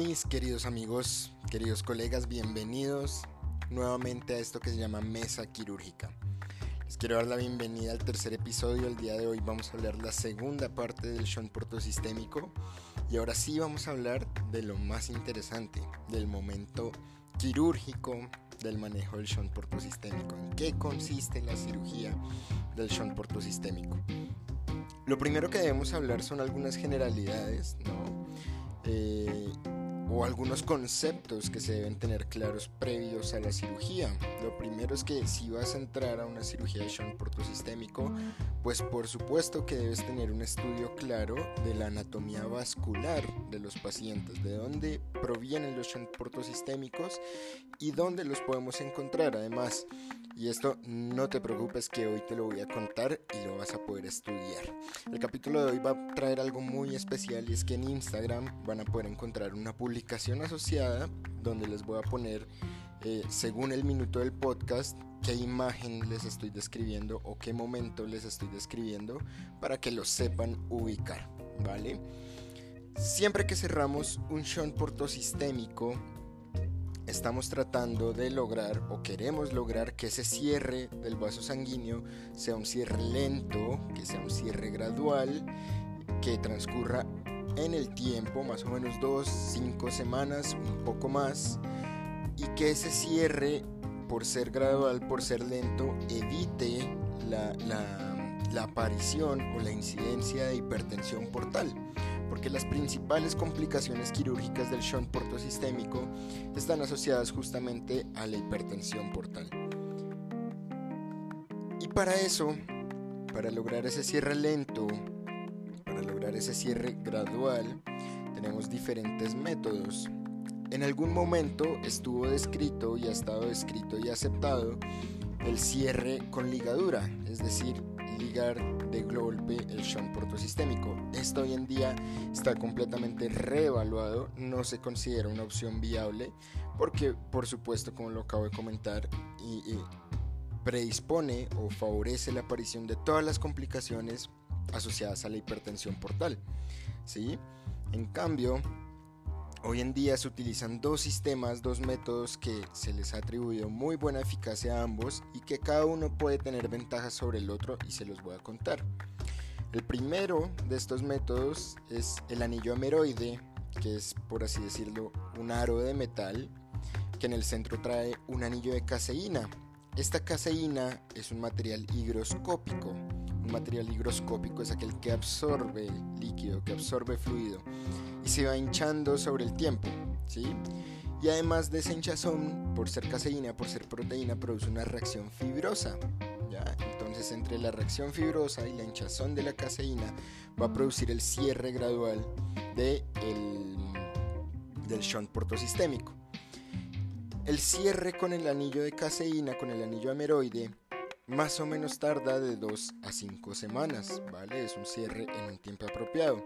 Mis queridos amigos, queridos colegas, bienvenidos nuevamente a esto que se llama Mesa Quirúrgica. Les quiero dar la bienvenida al tercer episodio. El día de hoy vamos a hablar la segunda parte del shunt portosistémico y ahora sí vamos a hablar de lo más interesante, del momento quirúrgico del manejo del shunt portosistémico. ¿En qué consiste la cirugía del shunt portosistémico? Lo primero que debemos hablar son algunas generalidades, ¿no? Eh, o algunos conceptos que se deben tener claros previos a la cirugía. Lo primero es que si vas a entrar a una cirugía de shunt portosistémico, pues por supuesto que debes tener un estudio claro de la anatomía vascular de los pacientes, de dónde provienen los shunt portosistémicos y dónde los podemos encontrar. Además, y esto no te preocupes que hoy te lo voy a contar y lo vas a poder estudiar. El capítulo de hoy va a traer algo muy especial y es que en Instagram van a poder encontrar una publicación asociada donde les voy a poner, eh, según el minuto del podcast, qué imagen les estoy describiendo o qué momento les estoy describiendo para que lo sepan ubicar, ¿vale? Siempre que cerramos un shunt portosistémico, estamos tratando de lograr o queremos lograr que ese cierre del vaso sanguíneo sea un cierre lento, que sea un cierre gradual, que transcurra en el tiempo, más o menos dos, cinco semanas, un poco más, y que ese cierre, por ser gradual, por ser lento, evite la, la aparición o la incidencia de hipertensión portal porque las principales complicaciones quirúrgicas del shunt portosistémico están asociadas justamente a la hipertensión portal. Y para eso, para lograr ese cierre lento, para lograr ese cierre gradual, tenemos diferentes métodos. En algún momento estuvo descrito y ha estado descrito y aceptado el cierre con ligadura, es decir, ligar de golpe el shunt portosistémico. Esto hoy en día está completamente reevaluado, no se considera una opción viable porque por supuesto como lo acabo de comentar predispone o favorece la aparición de todas las complicaciones asociadas a la hipertensión portal. ¿sí? En cambio, Hoy en día se utilizan dos sistemas, dos métodos que se les ha atribuido muy buena eficacia a ambos y que cada uno puede tener ventajas sobre el otro y se los voy a contar. El primero de estos métodos es el anillo ameroide, que es por así decirlo un aro de metal que en el centro trae un anillo de caseína. Esta caseína es un material higroscópico. Material higroscópico es aquel que absorbe líquido, que absorbe fluido y se va hinchando sobre el tiempo, ¿sí? Y además de esa hinchazón, por ser caseína, por ser proteína, produce una reacción fibrosa, ¿ya? Entonces entre la reacción fibrosa y la hinchazón de la caseína va a producir el cierre gradual de el, del shunt portosistémico. El cierre con el anillo de caseína, con el anillo ameroide, más o menos tarda de 2 a 5 semanas, ¿vale? Es un cierre en un tiempo apropiado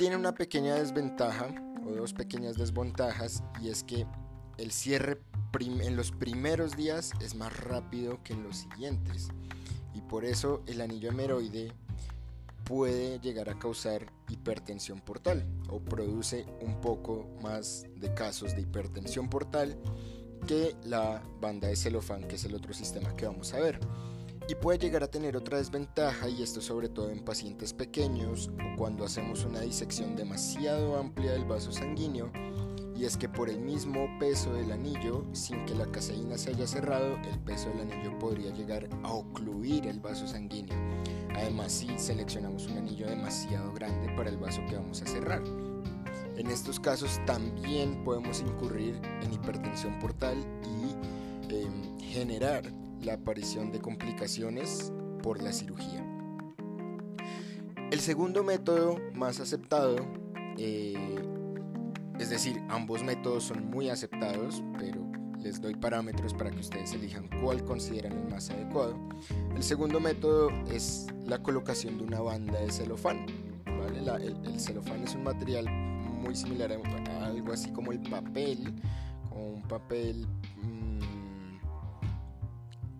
tiene una pequeña desventaja o dos pequeñas desventajas y es que el cierre en los primeros días es más rápido que en los siguientes y por eso el anillo hemeroide puede llegar a causar hipertensión portal o produce un poco más de casos de hipertensión portal que la banda de celofán que es el otro sistema que vamos a ver y puede llegar a tener otra desventaja y esto sobre todo en pacientes pequeños o cuando hacemos una disección demasiado amplia del vaso sanguíneo y es que por el mismo peso del anillo, sin que la caseína se haya cerrado, el peso del anillo podría llegar a ocluir el vaso sanguíneo. Además, si seleccionamos un anillo demasiado grande para el vaso que vamos a cerrar. En estos casos también podemos incurrir en hipertensión portal y em, generar la aparición de complicaciones por la cirugía. El segundo método más aceptado, eh, es decir, ambos métodos son muy aceptados, pero les doy parámetros para que ustedes elijan cuál consideran el más adecuado. El segundo método es la colocación de una banda de celofán. el, celofán es un material muy similar a, algo así como el papel, un papel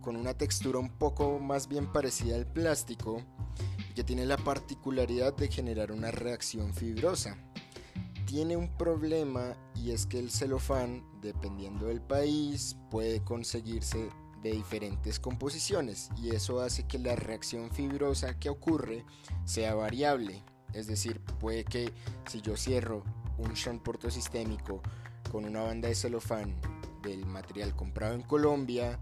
con una textura un poco más bien parecida al plástico que tiene la particularidad de generar una reacción fibrosa. tiene un problema y es que el celofán, dependiendo del país, puede conseguirse de diferentes composiciones y eso hace que la reacción fibrosa que ocurre sea variable. Es decir, puede que si yo cierro un shunt portosistémico con una banda de celofán del material comprado en Colombia,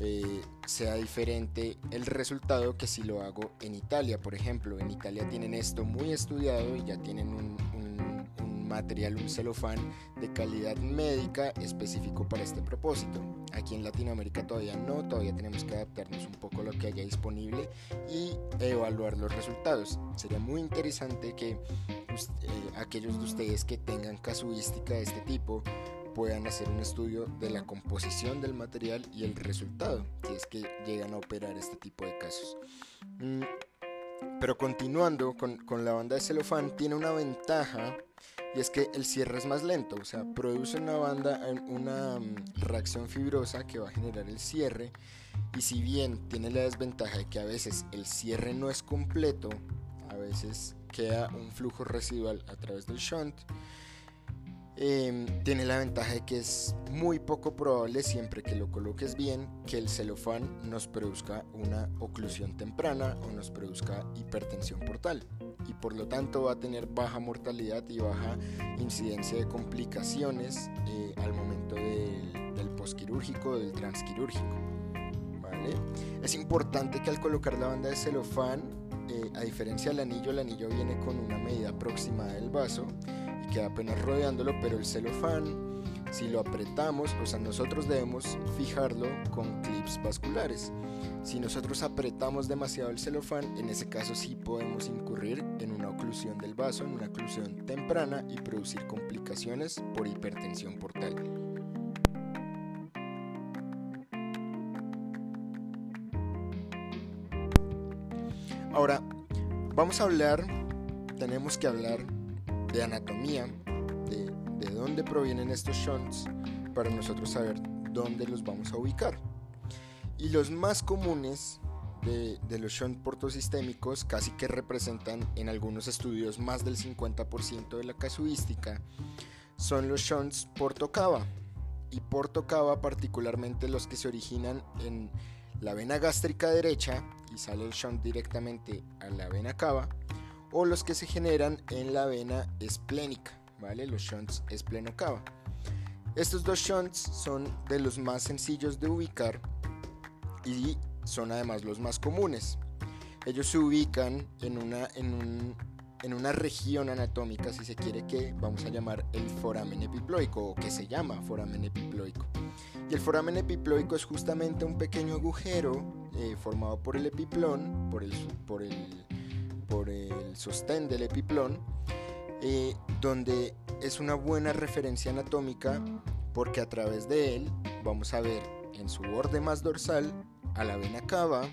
eh, sea diferente el resultado que si lo hago en Italia, por ejemplo. En Italia tienen esto muy estudiado y ya tienen un, material, un celofán de calidad médica específico para este propósito. Aquí en Latinoamérica todavía no, todavía tenemos que adaptarnos un poco a lo que haya disponible y evaluar los resultados. Sería muy interesante que eh, aquellos de ustedes que tengan casuística de este tipo puedan hacer un estudio de la composición del material y el resultado, si es que llegan a operar este tipo de casos. Pero continuando con, con la banda de celofán, tiene una ventaja y es que el cierre es más lento, o sea, produce una banda, una mm, reacción fibrosa que va a generar el cierre. Y si bien tiene la desventaja de que a veces el cierre no es completo, a veces queda un flujo residual a través del shunt, Em, tiene la ventaja de que es muy poco probable siempre que lo coloques bien que el celofán nos produzca una oclusión temprana o nos produzca hipertensión portal y por lo tanto va a tener baja mortalidad y baja incidencia de complicaciones eh, al momento del, del posquirúrgico del transquirúrgico. ¿vale? Es importante que al colocar la banda de celofán, eh, a diferencia del anillo, el anillo viene con una medida aproximada del vaso queda apenas rodeándolo, pero el celofán, si lo apretamos, o sea, nosotros debemos fijarlo con clips vasculares. Si nosotros apretamos demasiado el celofán, en ese caso sí podemos incurrir en una oclusión del vaso, en una oclusión temprana y producir complicaciones por hipertensión portal. Ahora, vamos a hablar, tenemos que hablar de anatomía, de, de dónde provienen estos shunts, para nosotros saber dónde los vamos a ubicar. Y los más comunes de, de, los shunts portosistémicos casi que representan en algunos estudios más del 50% de la casuística son los shunts portocava y portocava particularmente los que se originan en la vena gástrica derecha y sale el shunt directamente a la vena cava o los que se generan en la vena esplénica, ¿vale? Los shunts espleno-cava. Estos dos shunts son de los más sencillos de ubicar y son además los más comunes. Ellos se ubican en una, en, en una región anatómica, si se quiere, que vamos a llamar el foramen epiploico o que se llama foramen epiploico. Y el foramen epiploico es justamente un pequeño agujero eh, formado por el epiplón, por el, por el por el sostén del epiplón, eh, donde es una buena referencia anatómica porque a través de él vamos a ver en su borde más dorsal a la vena cava,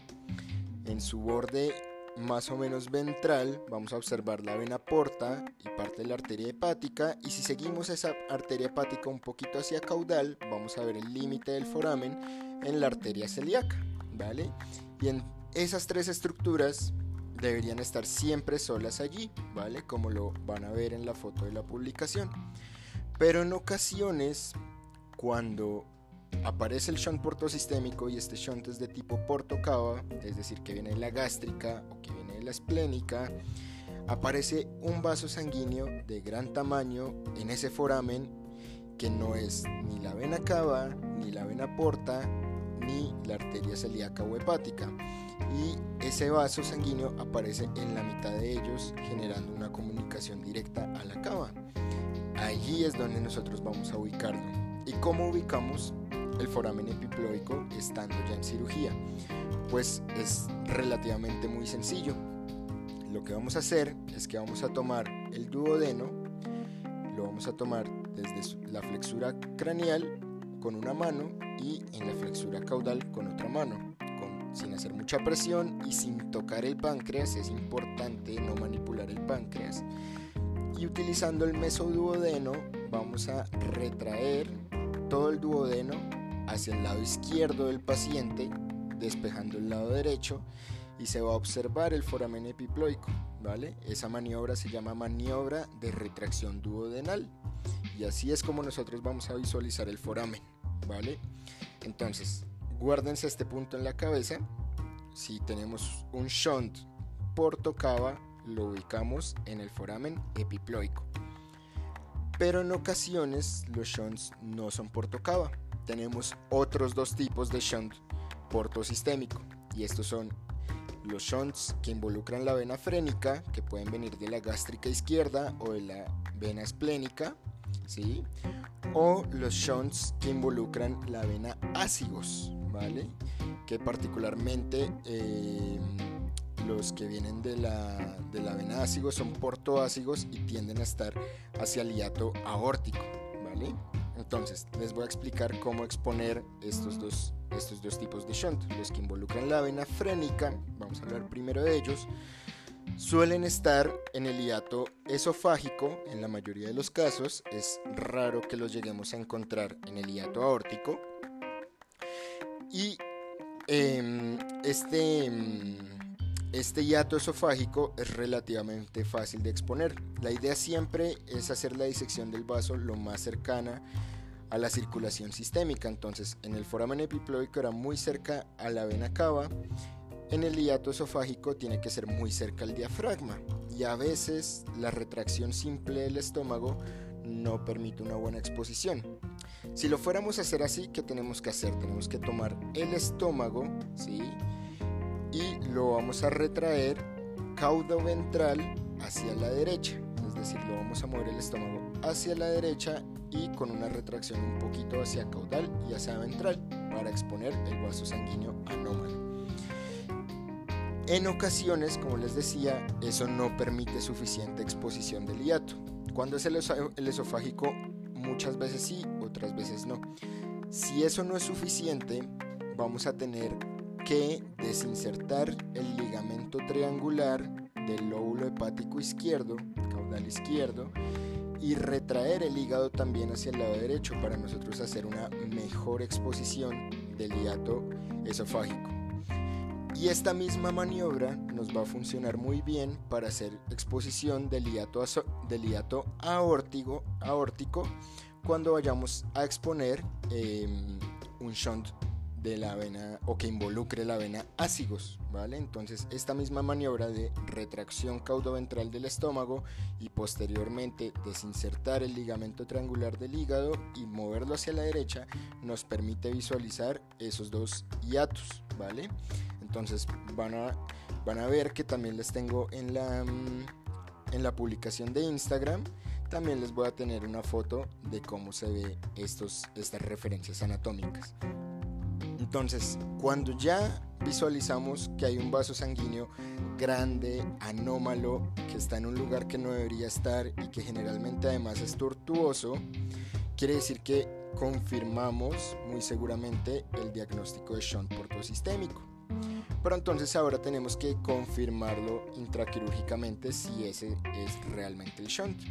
en su borde más o menos ventral vamos a observar la vena porta y parte de la arteria hepática y si seguimos esa arteria hepática un poquito hacia caudal vamos a ver el límite del foramen en la arteria celíaca, ¿vale? Y en esas tres estructuras deberían estar siempre solas allí, ¿vale? Como lo van a ver en la foto de la publicación. Pero en ocasiones, cuando aparece el shunt portosistémico y este shunt es de tipo portocava, es decir, que viene de la gástrica o que viene de la esplénica, aparece un vaso sanguíneo de gran tamaño en ese foramen que no es ni la vena cava, ni la vena porta, ni la arteria celíaca o hepática y ese vaso sanguíneo aparece en la mitad de ellos generando una comunicación directa a la cava. Allí es donde nosotros vamos a ubicarlo. ¿Y cómo ubicamos el foramen epiploico estando ya en cirugía? Pues es relativamente muy sencillo. Lo que vamos a hacer es que vamos a tomar el duodeno, lo vamos a tomar desde la flexura craneal con una mano y en la flexura caudal con otra mano sin hacer mucha presión y sin tocar el páncreas. Es importante no manipular el páncreas. Y utilizando el mesoduodeno vamos a retraer todo el duodeno hacia el lado izquierdo del paciente, despejando el lado derecho. y se va a observar el foramen epiploico, ¿vale? Esa maniobra se llama maniobra de retracción duodenal y así es como nosotros vamos a visualizar el foramen, ¿vale? Entonces, guárdense este punto en la cabeza. Si tenemos un shunt portocava, lo ubicamos en el foramen epiploico. Pero en ocasiones los shunts no son portocava. Tenemos otros dos tipos de shunt portosistémico y estos son los shunts que involucran la vena frénica, que pueden venir de la gástrica izquierda o de la vena esplénica, ¿sí? o los shunts que involucran la vena ácigos, ¿vale? que particularmente eh, los que vienen de la, de la vena ácigos son portoácigos y tienden a estar hacia el hiato aórtico, ¿vale? Entonces, les voy a explicar cómo exponer estos dos, estos dos tipos de shunt. Los que involucran la vena frénica, vamos a hablar primero de ellos, suelen estar en el hiato esofágico en la mayoría de los casos. Es raro que los lleguemos a encontrar en el hiato aórtico. Y em, este, este hiato esofágico es relativamente fácil de exponer. La idea siempre es hacer la disección del vaso lo más cercana a la circulación sistémica. Entonces, en el foramen epiploico era muy cerca a la vena cava. En el hiato esofágico tiene que ser muy cerca al diafragma. Y a veces la retracción simple del estómago no permite una buena exposición. Si lo fuéramos a hacer así, ¿qué tenemos que hacer? Tenemos que tomar el estómago, ¿sí? Y lo vamos a retraer caudo ventral hacia la derecha. Es decir, lo vamos a mover el estómago hacia la derecha y con una retracción un poquito hacia caudal y hacia ventral para exponer el vaso sanguíneo anómalo. En ocasiones, como les decía, eso no permite suficiente exposición del hiato. Cuando es el, esofágico, muchas veces sí, otras veces no. Si eso no es suficiente, vamos a tener que desinsertar el ligamento triangular del lóbulo hepático izquierdo, caudal izquierdo, y retraer el hígado también hacia el lado derecho para nosotros hacer una mejor exposición del hiato esofágico. Y esta misma maniobra nos va a funcionar muy bien para hacer exposición del hiato, del aórtico, aórtico cuando vayamos a exponer em, un shunt de la vena o que involucre la vena ácigos, ¿vale? Entonces esta misma maniobra de retracción caudoventral del estómago y posteriormente desinsertar el ligamento triangular del hígado y moverlo hacia la derecha nos permite visualizar esos dos hiatos, ¿vale? Entonces van a, van a ver que también les tengo en la, mm, en la publicación de Instagram también les voy a tener una foto de cómo se ve estos, estas referencias anatómicas. Entonces, cuando ya visualizamos que hay un vaso sanguíneo grande, anómalo, que está en un lugar que no debería estar y que generalmente además es tortuoso, quiere decir que confirmamos muy seguramente el diagnóstico de shunt portosistémico. Pero entonces ahora tenemos que confirmarlo intraquirúrgicamente si ese es realmente el shunt.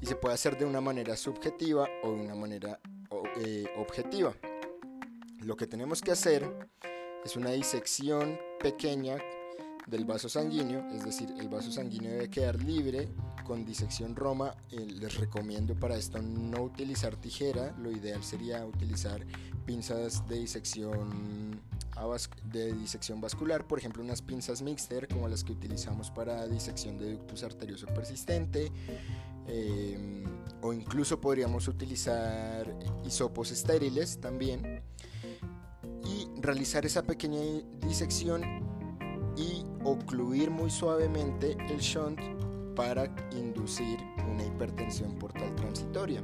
Y se puede hacer de una manera subjetiva o de una manera eh, objetiva. Lo que tenemos que hacer es una disección pequeña del vaso sanguíneo, es decir, el vaso sanguíneo debe quedar libre con disección Roma. Eh, les recomiendo para esto no utilizar tijera, lo ideal sería utilizar pinzas de disección de disección vascular, por ejemplo unas pinzas Mixter como las que utilizamos para disección de ductus arterioso persistente, em, o incluso podríamos utilizar hisopos estériles también realizar esa pequeña disección y ocluir muy suavemente el shunt para inducir una hipertensión portal transitoria.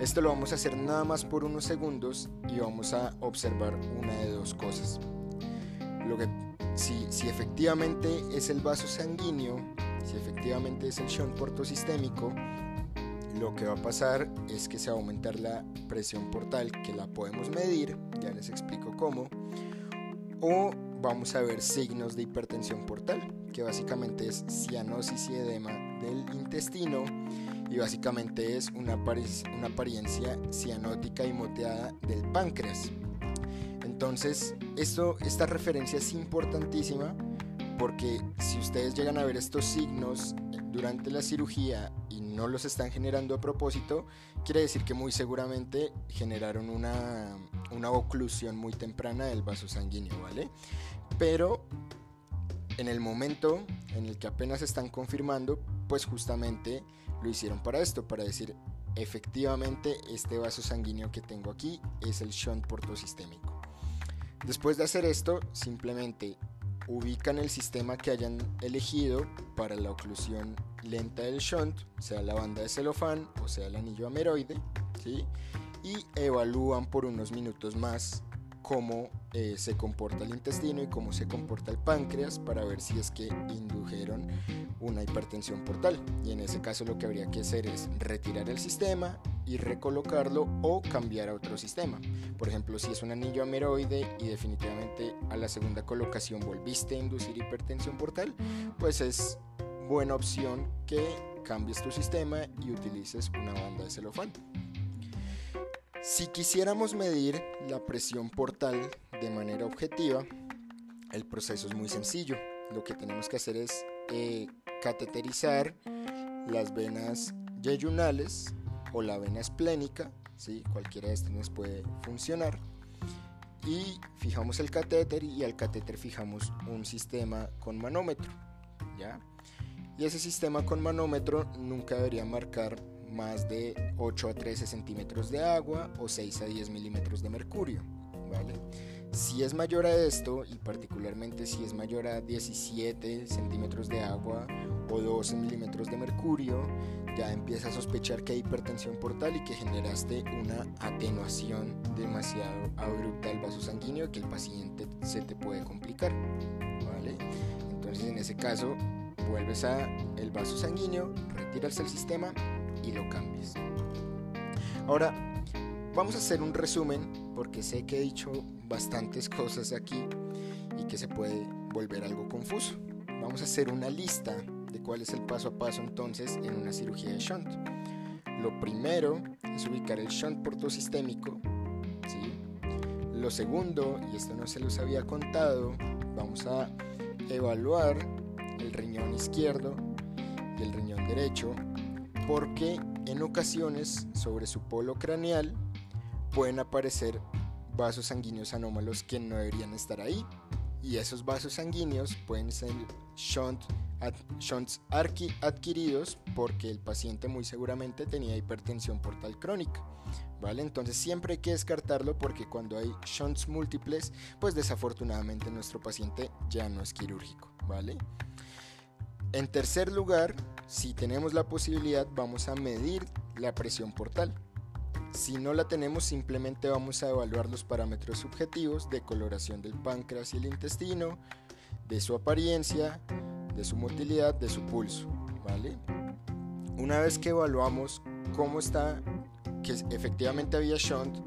Esto lo vamos a hacer nada más por unos segundos y vamos a observar una de dos cosas. Lo que, si, si efectivamente es el vaso sanguíneo, si efectivamente es el shunt portosistémico, lo que va a pasar es que se va a aumentar la presión portal, que la podemos medir, ya les explico cómo, o vamos a ver signos de hipertensión portal, que básicamente es cianosis y edema del intestino y básicamente es una, una apariencia cianótica y moteada del páncreas. Entonces, esto, esta referencia es importantísima porque si ustedes llegan a ver estos signos durante la cirugía y no los están generando a propósito, quiere decir que muy seguramente generaron una, una oclusión muy temprana del vaso sanguíneo, ¿vale? Pero en el momento en el que apenas están confirmando, pues justamente lo hicieron para esto, para decir efectivamente este vaso sanguíneo que tengo aquí es el shunt portosistémico. Después de hacer esto, simplemente ubican el sistema que hayan elegido para la oclusión lenta del shunt, sea la banda de celofán o sea el anillo ameroide, ¿sí? y evalúan por unos minutos más cómo eh, se comporta el intestino y cómo se comporta el páncreas para ver si es que indujeron una hipertensión portal. Y en ese caso lo que habría que hacer es retirar el sistema y recolocarlo o cambiar a otro sistema. Por ejemplo, si es un anillo ameroide y definitivamente a la segunda colocación volviste a inducir hipertensión portal, pues es buena opción que cambies tu sistema y utilices una banda de celofán. Si quisiéramos medir la presión portal de manera objetiva, el proceso es muy sencillo. Lo que tenemos que hacer es eh, cateterizar las venas yeyunales o la vena esplénica, ¿sí? cualquiera de estas nos puede funcionar. Y fijamos el catéter y al catéter fijamos un sistema con manómetro. ¿ya? Y ese sistema con manómetro nunca debería marcar más de 8 a 13 centímetros de agua o 6 a 10 milímetros de mercurio. ¿vale? Si es mayor a esto, y particularmente si es mayor a 17 centímetros de agua o 12 milímetros de mercurio, ya empieza a sospechar que hay hipertensión portal y que generaste una atenuación demasiado abrupta del vaso sanguíneo que el paciente se te puede complicar. ¿vale? Entonces en ese caso vuelves a el vaso sanguíneo, retiras el sistema y lo cambies. Ahora, vamos a hacer un resumen porque sé que he dicho bastantes cosas aquí y que se puede volver algo confuso. Vamos a hacer una lista de cuál es el paso a paso entonces en una cirugía de shunt. Lo primero es ubicar el shunt portosistémico. ¿sí? Lo segundo, y esto no se los había contado, vamos a evaluar el riñón izquierdo y el riñón derecho porque en ocasiones sobre su polo craneal pueden aparecer vasos sanguíneos anómalos que no deberían estar ahí y esos vasos sanguíneos pueden ser shunts adquiridos porque el paciente muy seguramente tenía hipertensión portal crónica. ¿Vale? Entonces siempre hay que descartarlo porque cuando hay shunts múltiples, pues desafortunadamente nuestro paciente ya no es quirúrgico, ¿vale? En tercer lugar, si tenemos la posibilidad, vamos a medir la presión portal. Si no la tenemos, simplemente vamos a evaluar los parámetros subjetivos de coloración del páncreas y el intestino, de su apariencia, de su motilidad, de su pulso. ¿vale? Una vez que evaluamos cómo está, que efectivamente había shunt,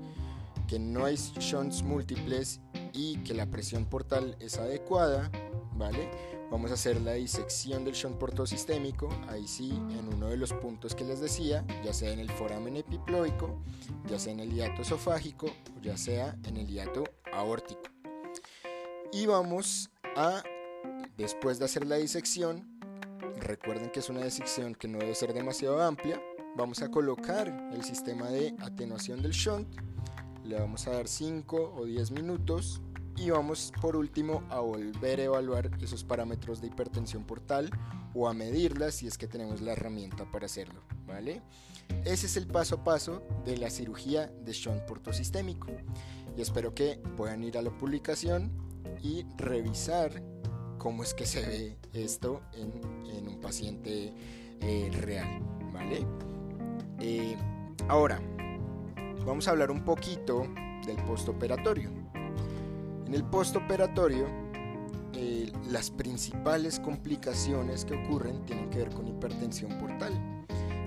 que no hay shunts múltiples y que la presión portal es adecuada, ¿vale? Vamos a hacer la disección del shunt portosistémico, ahí sí, en uno de los puntos que les decía, ya sea en el foramen epiploico, ya sea en el hiato esofágico o ya sea en el hiato aórtico. Y vamos a, después de hacer la disección, recuerden que es una disección que no debe ser demasiado amplia, vamos a colocar el sistema de atenuación del shunt, le vamos a dar 5 o 10 minutos y vamos por último a volver a evaluar esos parámetros de hipertensión portal o a medirlas si es que tenemos la herramienta para hacerlo, ¿vale? Ese es el paso a paso de la cirugía de shunt portosistémico y espero que puedan ir a la publicación y revisar cómo es que se ve esto en, un paciente eh, real, ¿vale? Eh, ahora, vamos a hablar un poquito del postoperatorio. En el postoperatorio, eh, las principales complicaciones que ocurren tienen que ver con hipertensión portal.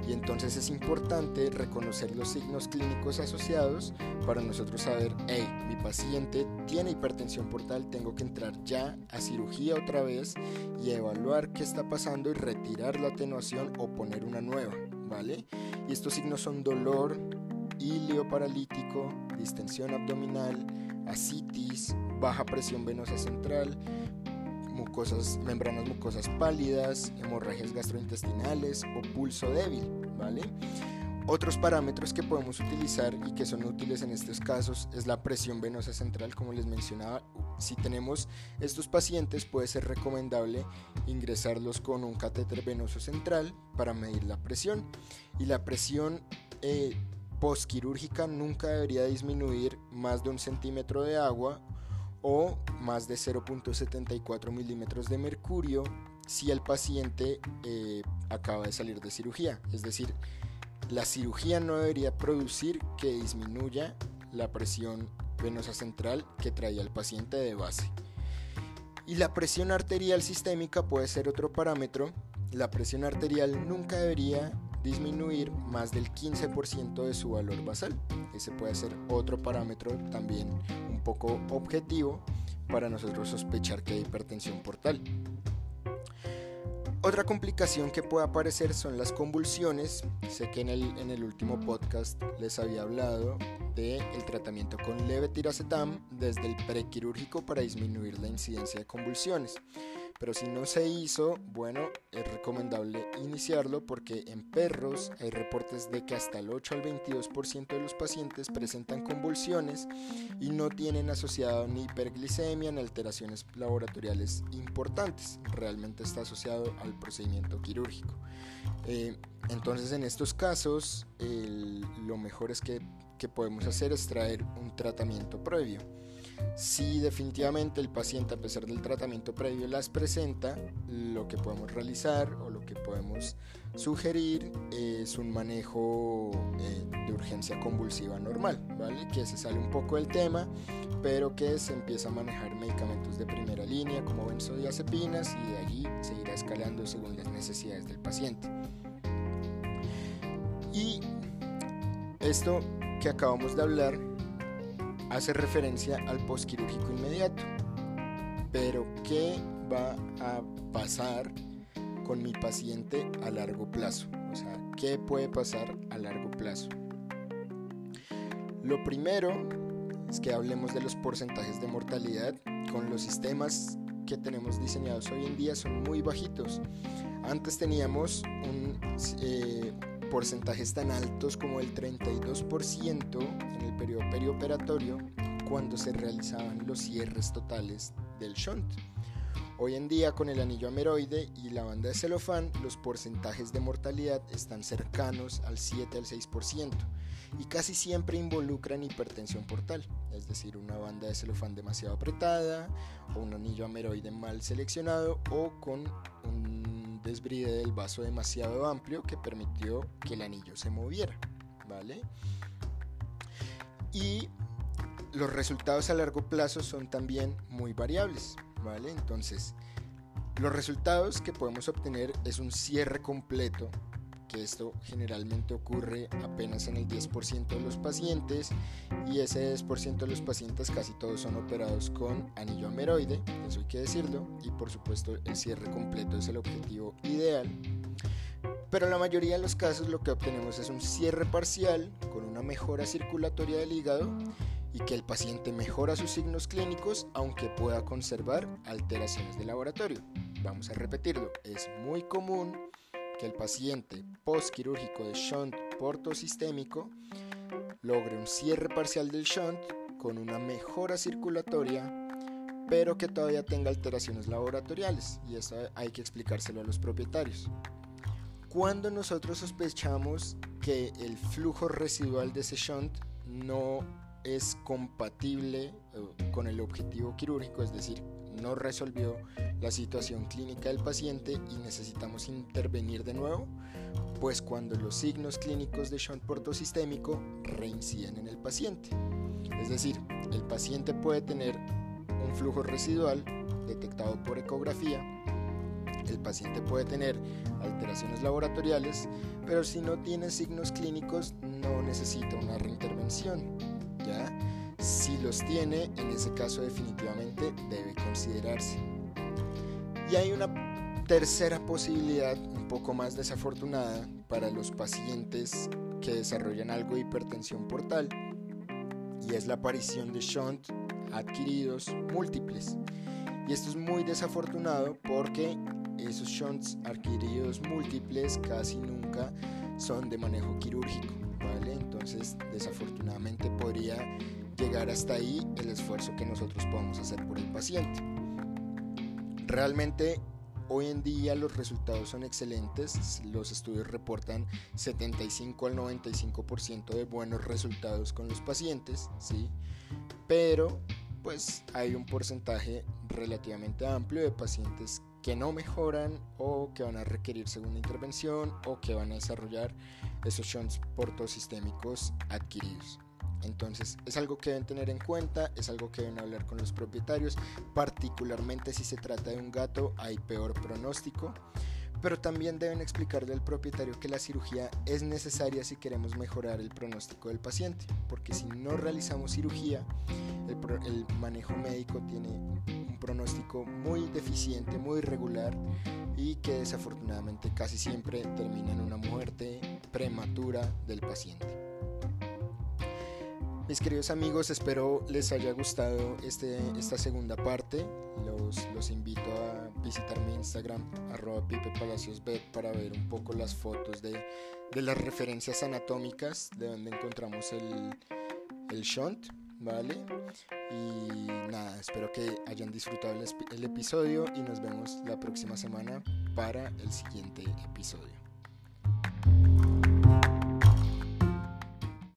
Y entonces es importante reconocer los signos clínicos asociados para nosotros saber, hey, mi paciente tiene hipertensión portal, tengo que entrar ya a cirugía otra vez y evaluar qué está pasando y retirar la atenuación o poner una nueva, ¿vale? Y estos signos son dolor, ilio paralítico, distensión abdominal, asitis, baja presión venosa central, mucosas, membranas mucosas pálidas, hemorragias gastrointestinales o pulso débil, ¿vale? Otros parámetros que podemos utilizar y que son útiles en estos casos es la presión venosa central, como les mencionaba. Si tenemos estos pacientes puede ser recomendable ingresarlos con un catéter venoso central para medir la presión. Y la presión eh, postquirúrgica nunca debería disminuir más de un centímetro de agua o más de 0.74 milímetros de mercurio si el paciente eh, acaba de salir de cirugía. Es decir, la cirugía no debería producir que disminuya la presión venosa central que traía el paciente de base. Y la presión arterial sistémica puede ser otro parámetro. La presión arterial nunca debería disminuir más del 15% de su valor basal. Ese puede ser otro parámetro también un poco objetivo para nosotros sospechar que hay hipertensión portal. Otra complicación que puede aparecer son las convulsiones. Sé que en el, en el último podcast les había hablado del el tratamiento con levetiracetam desde el prequirúrgico para disminuir la incidencia de convulsiones. Pero si no se hizo, bueno, es recomendable iniciarlo porque en perros hay reportes de que hasta el 8 al 22% de los pacientes presentan convulsiones y no tienen asociado ni hiperglicemia ni alteraciones laboratoriales importantes. Realmente está asociado al procedimiento quirúrgico. Eh, entonces en estos casos lo mejor es que, que podemos hacer es traer un tratamiento previo. Si definitivamente el paciente a pesar del tratamiento previo las presenta, lo que podemos realizar o lo que podemos sugerir es un manejo eh, de urgencia convulsiva normal, ¿vale? Que se sale un poco del tema, pero que se empieza a manejar medicamentos de primera línea como benzodiazepinas y de allí se irá escalando según las necesidades del paciente. Y esto que acabamos de hablar hace referencia al postquirúrgico inmediato. Pero, ¿qué va a pasar con mi paciente a largo plazo? O sea, ¿qué puede pasar a largo plazo? Lo primero es que hablemos de los porcentajes de mortalidad. Con los sistemas que tenemos diseñados hoy en día son muy bajitos. Antes teníamos un, eh, porcentajes tan altos como el 32% en el periodo perioperatorio cuando se realizaban los cierres totales del shunt. Hoy en día con el anillo ameroide y la banda de celofán los porcentajes de mortalidad están cercanos al 7 al 6% y casi siempre involucran hipertensión portal, es decir, una banda de celofán demasiado apretada o un anillo ameroide mal seleccionado o con un desbride del vaso demasiado amplio que permitió que el anillo se moviera, ¿vale? Y los resultados a largo plazo son también muy variables, ¿vale? Entonces, los resultados que podemos obtener es un cierre completo que esto generalmente ocurre apenas en el 10% de los pacientes y ese 10% de los pacientes casi todos son operados con anillo ameroide, eso hay que decirlo, y por supuesto el cierre completo es el objetivo ideal. Pero en la mayoría de los casos lo que obtenemos es un cierre parcial con una mejora circulatoria del hígado y que el paciente mejora sus signos clínicos aunque pueda conservar alteraciones de laboratorio. Vamos a repetirlo, es muy común que el paciente postquirúrgico de shunt portosistémico logre un cierre parcial del shunt con una mejora circulatoria, pero que todavía tenga alteraciones laboratoriales, y eso hay que explicárselo a los propietarios. Cuando nosotros sospechamos que el flujo residual de ese shunt no es compatible eh, con el objetivo quirúrgico, es decir, no resolvió la situación clínica del paciente y necesitamos intervenir de nuevo, pues cuando los signos clínicos de shunt portosistémico reinciden en el paciente. Es decir, el paciente puede tener un flujo residual detectado por ecografía, el paciente puede tener alteraciones laboratoriales, pero si no tiene signos clínicos no necesita una reintervención. ¿ya? Si los tiene, en ese caso definitivamente debe considerarse. Y hay una tercera posibilidad, un poco más desafortunada, para los pacientes que desarrollan algo de hipertensión portal, y es la aparición de shunt adquiridos múltiples. Y esto es muy desafortunado porque esos shunts adquiridos múltiples casi nunca son de manejo quirúrgico. Entonces, desafortunadamente podría llegar hasta ahí el esfuerzo que nosotros podemos hacer por el paciente. Realmente Hoy en día los resultados son excelentes, los estudios reportan 75 al 95% de buenos resultados con los pacientes, ¿sí? pero pues hay un porcentaje relativamente amplio de pacientes que no mejoran o que van a requerir segunda intervención o que van a desarrollar esos shunts portosistémicos adquiridos. Entonces es algo que deben tener en cuenta, es algo que deben hablar con los propietarios, particularmente si se trata de un gato hay peor pronóstico, pero también deben explicarle al propietario que la cirugía es necesaria si queremos mejorar el pronóstico del paciente, porque si no realizamos cirugía, el, el manejo médico tiene un pronóstico muy deficiente, muy irregular y que desafortunadamente casi siempre termina en una muerte prematura del paciente. Mis queridos amigos, espero les haya gustado este, esta segunda parte. Los, los invito a visitar mi Instagram, arroba para ver un poco las fotos de, de las referencias anatómicas de donde encontramos el, el shunt, ¿vale? Y nada, espero que hayan disfrutado el episodio y nos vemos la próxima semana para el siguiente episodio.